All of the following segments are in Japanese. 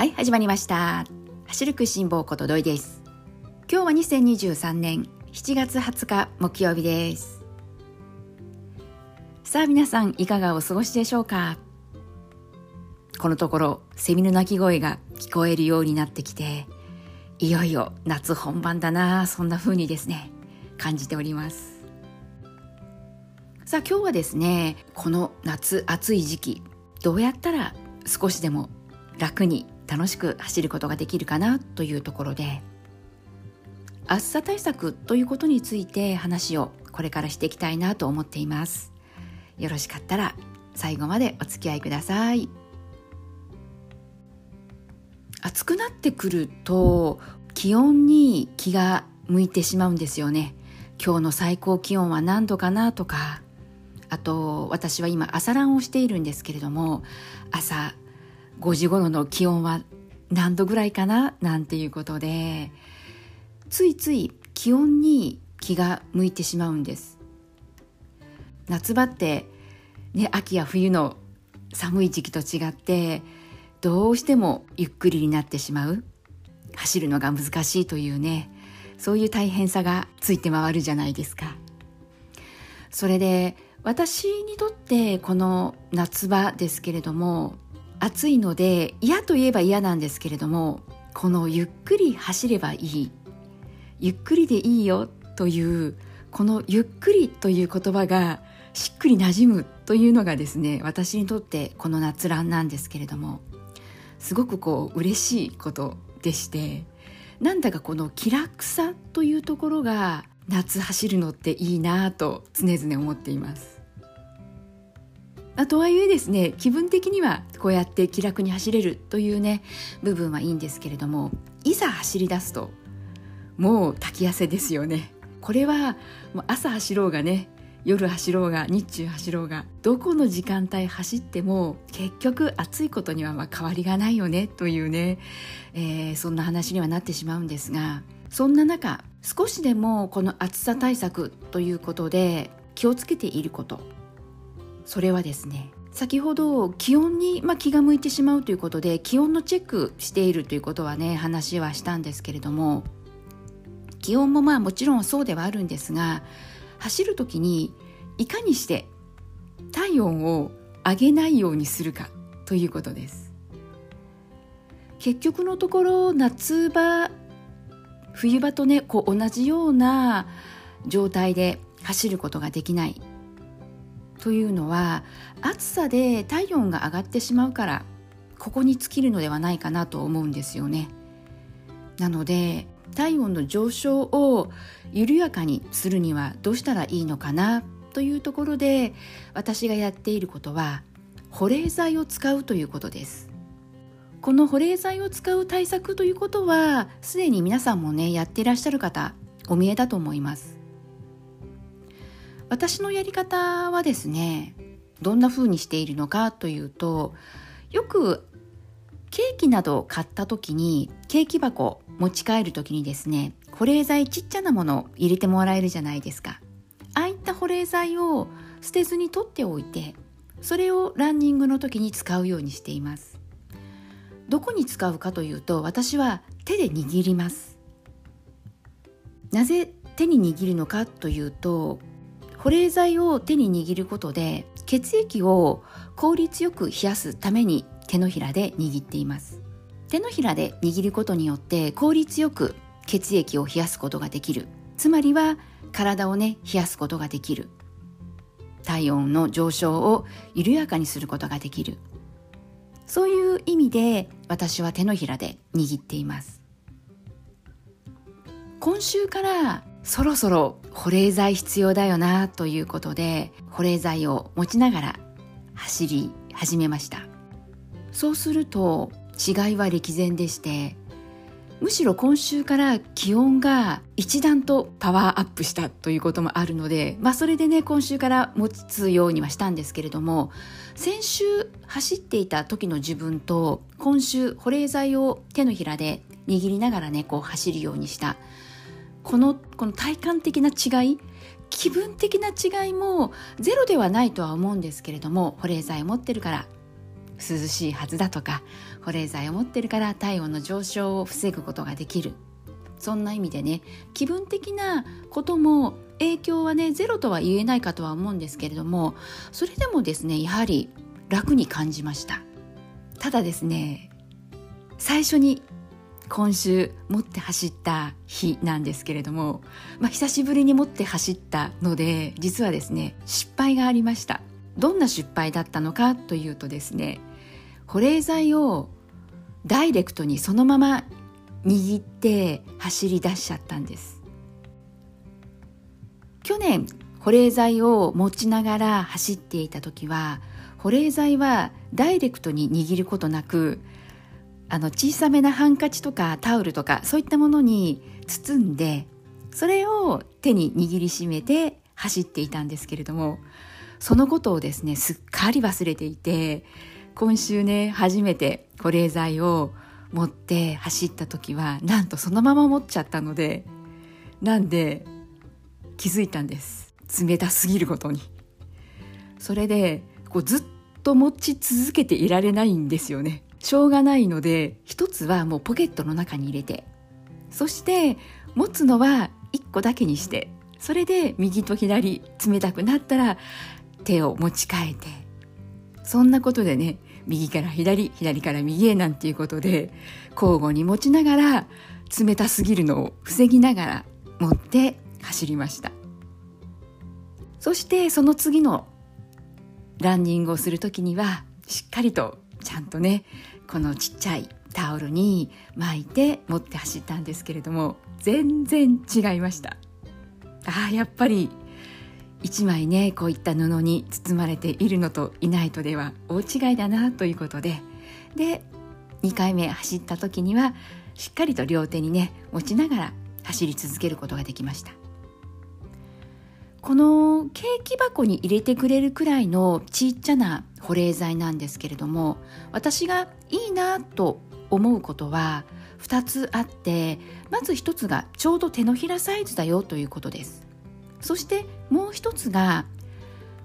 はい始まりました。走る食いしん坊ことどいです。今日は2023年7月20日木曜日です。さあ皆さんいかがお過ごしでしょうか？このところセミの鳴き声が聞こえるようになってきていよいよ夏本番だなそんな風にですね感じております。さあ今日はですねこの夏暑い時期どうやったら少しでも楽に楽しく走ることができるかなというところで暑さ対策ということについて話をこれからしていきたいなと思っています。よろしかったら最後までお付き合いください。暑くなってくると気温に気が向いてしまうんですよね。今日の最高気温は何度かなとか。あと私は今朝ランをしているんですけれども朝5時頃の気温は何度ぐらいかな？なんていうことでついつい気温に気が向いてしまうんです。夏場ってね秋や冬の寒い時期と違ってどうしてもゆっくりになってしまう。走るのが難しいというねそういう大変さがついて回るじゃないですか。それで私にとってこの夏場ですけれども暑いので嫌といえば嫌なんですけれどもこのゆっくり走ればいい。ゆっくりでいいよというこのゆっくりという言葉がしっくりなじむというのがですね私にとってこの夏ランなんですけれどもすごくこう嬉しいことでしてなんだかこの気楽さというところが夏走るのっていいなと常々思っています。あとはいえですね気分的にはこうやって気楽に走れるというね部分はいいんですけれどもいざ走り出すともう滝汗ですよね。これはもう朝走ろうがね夜走ろうが日中走ろうがどこの時間帯走っても結局暑いことにはま変わりがないよねというね、えー、そんな話にはなってしまうんですがそんな中少しでもこの暑さ対策ということで気をつけていることそれはですね先ほど気温に、まあ、気が向いてしまうということで気温のチェックしているということはね話はしたんですけれども気温もまあもちろんそうではあるんですが走る時にいかにして体温を上げないようにするかということです。結局のところ夏場冬場とねこう同じような状態で走ることができない。というのは暑さで体温が上がってしまうからここに尽きるのではないかなと思うんですよね。なので体温の上昇を緩やかにするにはどうしたらいいのかなというところで私がやっていることは保冷剤を使うということですこの保冷剤を使う対策ということはすでに皆さんもねやっていらっしゃる方お見えだと思います私のやり方はですねどんな風にしているのかというとよくケーキなどを買った時にケーキ箱持ち帰る時にですね保冷剤ちっちゃなものを入れてもらえるじゃないですか。ああいった保冷剤を捨てずに取っておいてそれをランニングの時に使うようにしています。どこに使うかというと私は手で握ります。なぜ手に握るのかというと保冷剤を手に握ることで血液を効率よく冷やすために手のひらで握っています。手のひらで握ることによって効率よく血液を冷やすことができる。つまりは体をね冷やすことができる。体温の上昇を緩やかにすることができる。そういう意味で私は手のひらで握っています。今週からそろそろ保冷剤必要だよなということで保冷剤を持ちながら走り始めました。そうすると違いは歴然でしてむしろ今週から気温が一段とパワーアップしたということもあるので、まあ、それでね今週から持つようにはしたんですけれども先週走っていた時の自分と今週保冷剤を手のひらで握りながらねこう走るようにした。このこの体感的な違い気分的な違いもゼロではないとは思うんですけれども保冷剤を持ってるから涼しいはずだとか保冷剤を持ってるから体温の上昇を防ぐことができる。そんな意味でね気分的なことも影響はねゼロとは言えないかとは思うんですけれどもそれでもですねやはり楽に感じました。ただですね最初に今週持って走った日なんですけれども、まあ、久しぶりに持って走ったので実はですね失敗がありました。どんな失敗だったのかというとですね保冷剤をダイレクトにそのまま握って走り出しちゃったんです。去年保冷剤を持ちながら走っていた時は保冷剤はダイレクトに握ることなくあの小さめなハンカチとかタオルとかそういったものに包んでそれを手に握りしめて走っていたんですけれどもそのことをですねすっかり忘れていて今週ね初めて保冷剤を持って走った時はなんとそのまま持っちゃったのでなんで気づいたんです。冷たすぎることに。それでこうずっと持ち続けていられないんですよね。しょうがないので一つはもうポケットの中に入れてそして持つのは1個だけにしてそれで右と左冷たくなったら手を持ち替えてそんなことでね右から左左から右へなんていうことで交互に持ちながら冷たすぎるのを防ぎながら持って走りました。そしてその次のランニングをする時にはしっかりとちゃんとねこのちっちゃいタオルに巻いて持って走ったんですけれども全然違いました。ああやっぱり一枚ねこういった布に包まれているのといないとでは大違いだなということでで2回目走った時にはしっかりと両手にね持ちながら走り続けることができました。このケーキ箱に入れてくれるくらいのちっちゃな保冷剤なんですけれども私がいいなと思うことは2つあってまず1つがちょうど手のひらサイズだよということです。そしてもう一つが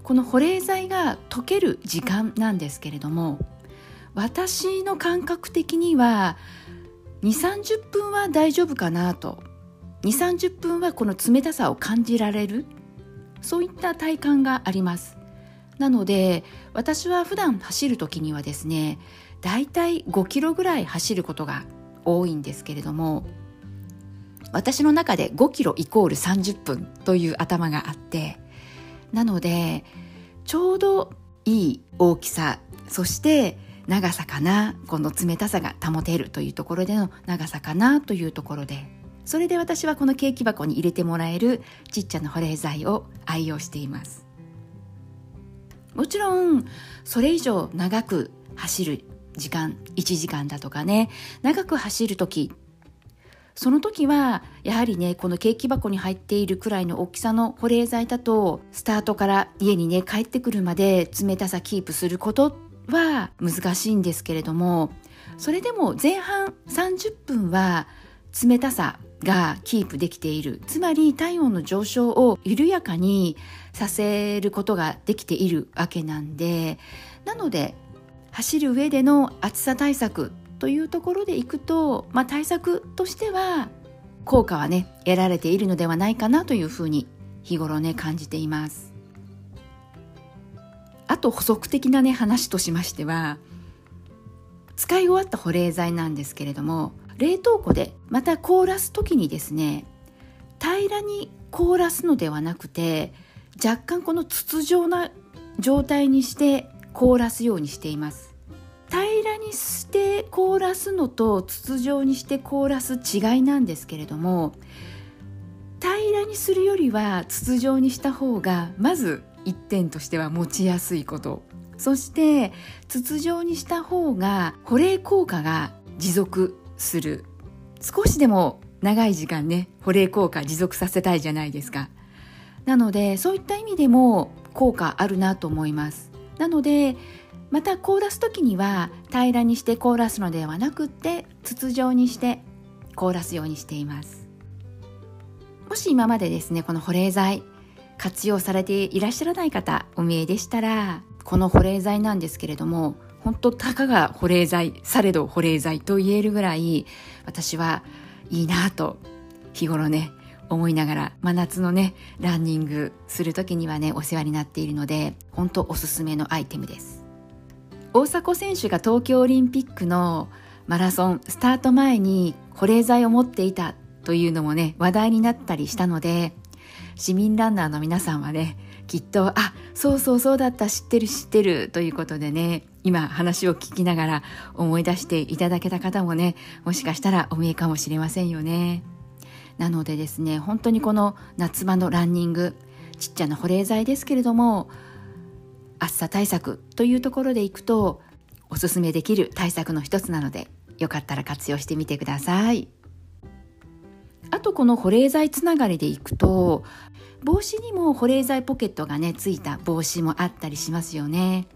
この保冷剤が溶ける時間なんですけれども私の感覚的には2 3 0分は大丈夫かなと2 3 0分はこの冷たさを感じられるそういった体感があります。なので私は普段走る時にはですねだいたい5キロぐらい走ることが多いんですけれども私の中で5キロイコール30分という頭があってなのでちょうどいい大きさそして長さかなこの冷たさが保てるというところでの長さかなというところでそれで私はこのケーキ箱に入れてもらえるちっちゃな保冷剤を愛用しています。もちろんそれ以上長く走る時間1時間だとかね長く走る時その時はやはりねこのケーキ箱に入っているくらいの大きさの保冷剤だとスタートから家にね帰ってくるまで冷たさキープすることは難しいんですけれどもそれでも前半30分は冷たさがキープできている。つまり体温の上昇を緩やかにさせることができているわけなんでなので走る上での暑さ対策というところでいくと、まあ、対策としては効果はね得られているのではないかなというふうに日頃ね感じています。あと補足的なね話としましては使い終わった保冷剤なんですけれども冷凍庫でまた凍らす時にですね平らに凍らすのではなくて若干この筒状な状態にして凍らすようにしています。平らにして凍らすのと筒状にして凍らす違いなんですけれども平らにするよりは筒状にした方がまず1点としては持ちやすいこと。そして筒状にした方が保冷効果が持続する。少しでも長い時間ね保冷効果持続させたいじゃないですか。なのでそういった意味でも効果あるなと思います。なのでまた凍らす時には平らにして凍らすのではなくって筒状にして凍らすようにしています。もし今までですねこの保冷剤活用されていらっしゃらない方お見えでしたらこの保冷剤なんですけれども本当たかが保冷剤されど保冷剤と言えるぐらい私はいいなと日頃ね思いながら真夏のねランニングする時にはねお世話になっているので本当おすすめのアイテムです。大迫選手が東京オリンピックのマラソンスタート前に保冷剤を持っていたというのもね話題になったりしたので市民ランナーの皆さんはねきっとあそうそうそうだった知ってる知ってるということでね今話を聞きながら思い出していただけた方もねもしかしたらお見えかもしれませんよね。なのでですね本当にこの夏場のランニングちっちゃな保冷剤ですけれども暑さ対策というところでいくとおすすめできる対策の一つなのでよかったら活用してみてください。あとこの保冷剤つながりでいくと帽子にも保冷剤ポケットがねついた帽子もあったりしますよね。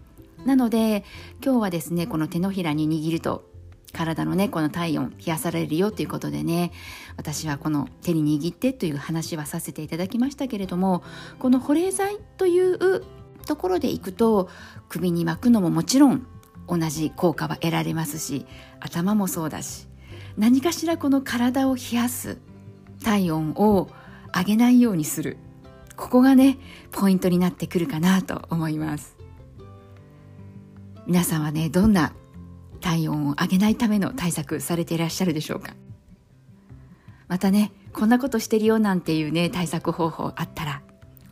なので今日はですねこの手のひらに握ると体のねこの体温冷やされるよということでね私はこの手に握ってという話はさせていただきましたけれどもこの保冷剤というところでいくと首に巻くのももちろん同じ効果は得られますし頭もそうだし何かしらこの体を冷やす体温を上げないようにする。ここがねポイントになってくるかなと思います。皆さんはねどんな体温を上げないための対策されていらっしゃるでしょうか？またねこんなことしてるよなんていうね対策方法あったら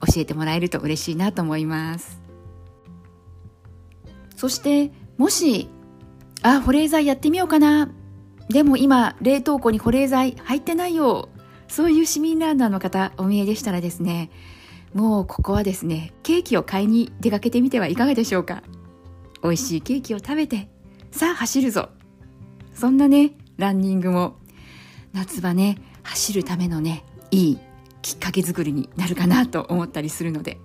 教えてもらえると嬉しいなと思います。そしてもしあ保冷剤やってみようかな。でも今冷凍庫に保冷剤入ってないよ。そういう市民ランナーの方お見えでしたらですねもうここはですねケーキを買いに出かけてみてはいかがでしょうか？美味しいケーキを食べてさあ走るぞ。そんなねランニングも夏場ね走るためのねいいきっかけ作りになるかなと思ったりするので。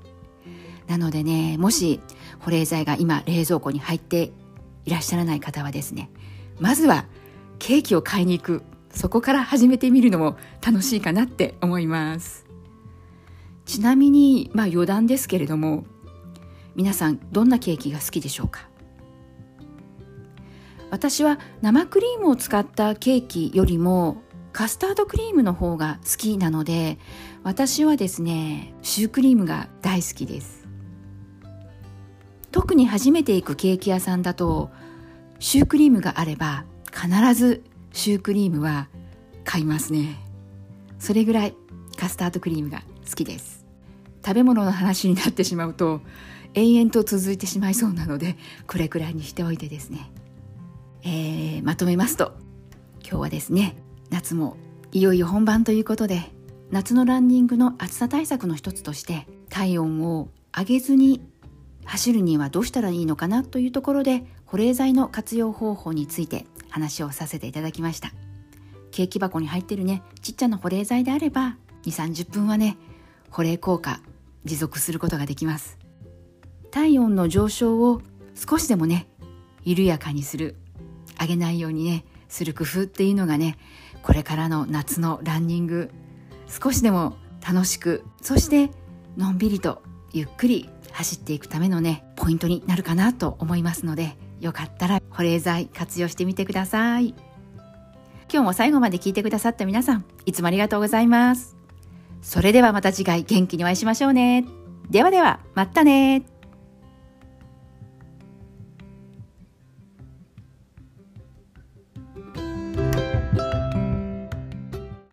なのでねもし保冷剤が今冷蔵庫に入っていらっしゃらない方はですねまずはケーキを買いに行く。そこから始めてみるのも楽しいかなって思います。ちなみにまあ余談ですけれども皆さんどんなケーキが好きでしょうか？私は生クリームを使ったケーキよりもカスタードクリームの方が好きなので私はですねシュークリームが大好きです。特に初めて行くケーキ屋さんだとシュークリームがあれば必ずシュークリームは買いますね。それぐらいカスタードクリームが好きです。食べ物の話になってしまうと延々と続いてしまいそうなのでこれくらいにしておいてですね。えー、まとめますと今日はですね夏もいよいよ本番ということで夏のランニングの暑さ対策の一つとして体温を上げずに走るにはどうしたらいいのかなというところで保冷剤の活用方法について話をさせていただきました。ケーキ箱に入ってるねちっちゃな保冷剤であれば2 3 0分はね保冷効果持続することができます。体温の上昇を少しでもね緩やかにする。上げないようにねする工夫っていうのがねこれからの夏のランニング少しでも楽しくそしてのんびりとゆっくり走っていくためのねポイントになるかなと思いますのでよかったら保冷剤活用してみてください。今日も最後まで聞いてくださった皆さんいつもありがとうございます。それではまた次回元気にお会いしましょうね。ではではまたね。